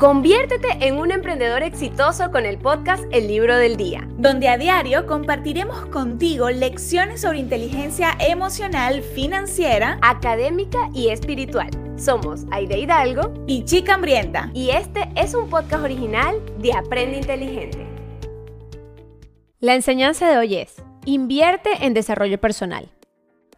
Conviértete en un emprendedor exitoso con el podcast El Libro del Día, donde a diario compartiremos contigo lecciones sobre inteligencia emocional, financiera, académica y espiritual. Somos Aide Hidalgo y Chica Hambrienta. Y este es un podcast original de Aprende Inteligente. La enseñanza de hoy es, invierte en desarrollo personal.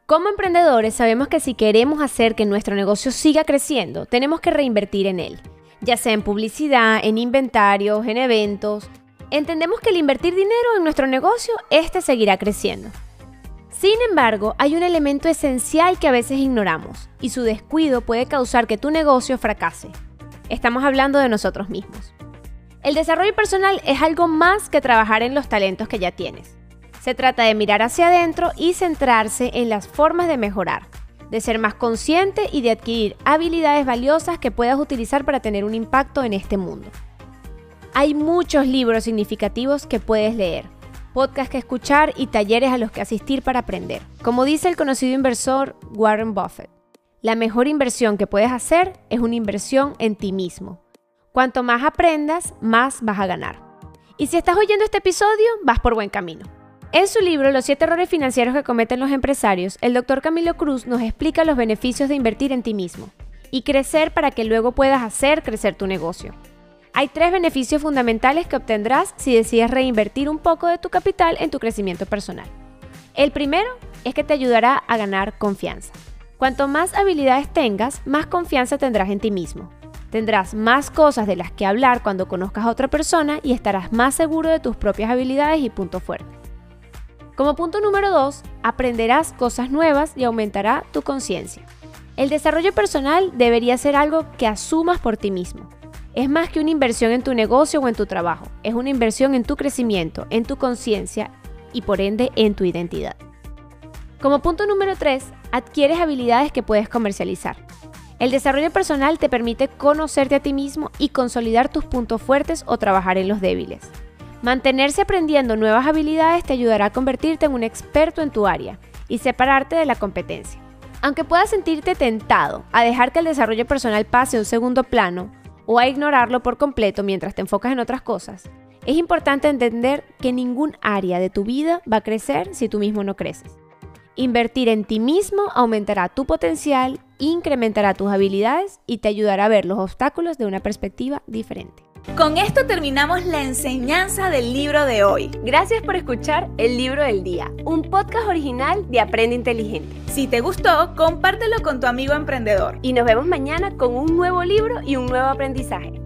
Como emprendedores sabemos que si queremos hacer que nuestro negocio siga creciendo, tenemos que reinvertir en él ya sea en publicidad, en inventarios, en eventos. Entendemos que el invertir dinero en nuestro negocio, este seguirá creciendo. Sin embargo, hay un elemento esencial que a veces ignoramos, y su descuido puede causar que tu negocio fracase. Estamos hablando de nosotros mismos. El desarrollo personal es algo más que trabajar en los talentos que ya tienes. Se trata de mirar hacia adentro y centrarse en las formas de mejorar, de ser más consciente y de adquirir habilidades valiosas que puedas utilizar para tener un impacto en este mundo. Hay muchos libros significativos que puedes leer, podcasts que escuchar y talleres a los que asistir para aprender. Como dice el conocido inversor Warren Buffett, la mejor inversión que puedes hacer es una inversión en ti mismo. Cuanto más aprendas, más vas a ganar. Y si estás oyendo este episodio, vas por buen camino. En su libro Los siete errores financieros que cometen los empresarios, el doctor Camilo Cruz nos explica los beneficios de invertir en ti mismo y crecer para que luego puedas hacer crecer tu negocio. Hay tres beneficios fundamentales que obtendrás si decides reinvertir un poco de tu capital en tu crecimiento personal. El primero es que te ayudará a ganar confianza. Cuanto más habilidades tengas, más confianza tendrás en ti mismo. Tendrás más cosas de las que hablar cuando conozcas a otra persona y estarás más seguro de tus propias habilidades y puntos fuertes. Como punto número 2, aprenderás cosas nuevas y aumentará tu conciencia. El desarrollo personal debería ser algo que asumas por ti mismo. Es más que una inversión en tu negocio o en tu trabajo, es una inversión en tu crecimiento, en tu conciencia y por ende en tu identidad. Como punto número 3, adquieres habilidades que puedes comercializar. El desarrollo personal te permite conocerte a ti mismo y consolidar tus puntos fuertes o trabajar en los débiles. Mantenerse aprendiendo nuevas habilidades te ayudará a convertirte en un experto en tu área y separarte de la competencia. Aunque puedas sentirte tentado a dejar que el desarrollo personal pase a un segundo plano o a ignorarlo por completo mientras te enfocas en otras cosas, es importante entender que ningún área de tu vida va a crecer si tú mismo no creces. Invertir en ti mismo aumentará tu potencial, incrementará tus habilidades y te ayudará a ver los obstáculos de una perspectiva diferente. Con esto terminamos la enseñanza del libro de hoy. Gracias por escuchar El Libro del Día, un podcast original de Aprende Inteligente. Si te gustó, compártelo con tu amigo emprendedor. Y nos vemos mañana con un nuevo libro y un nuevo aprendizaje.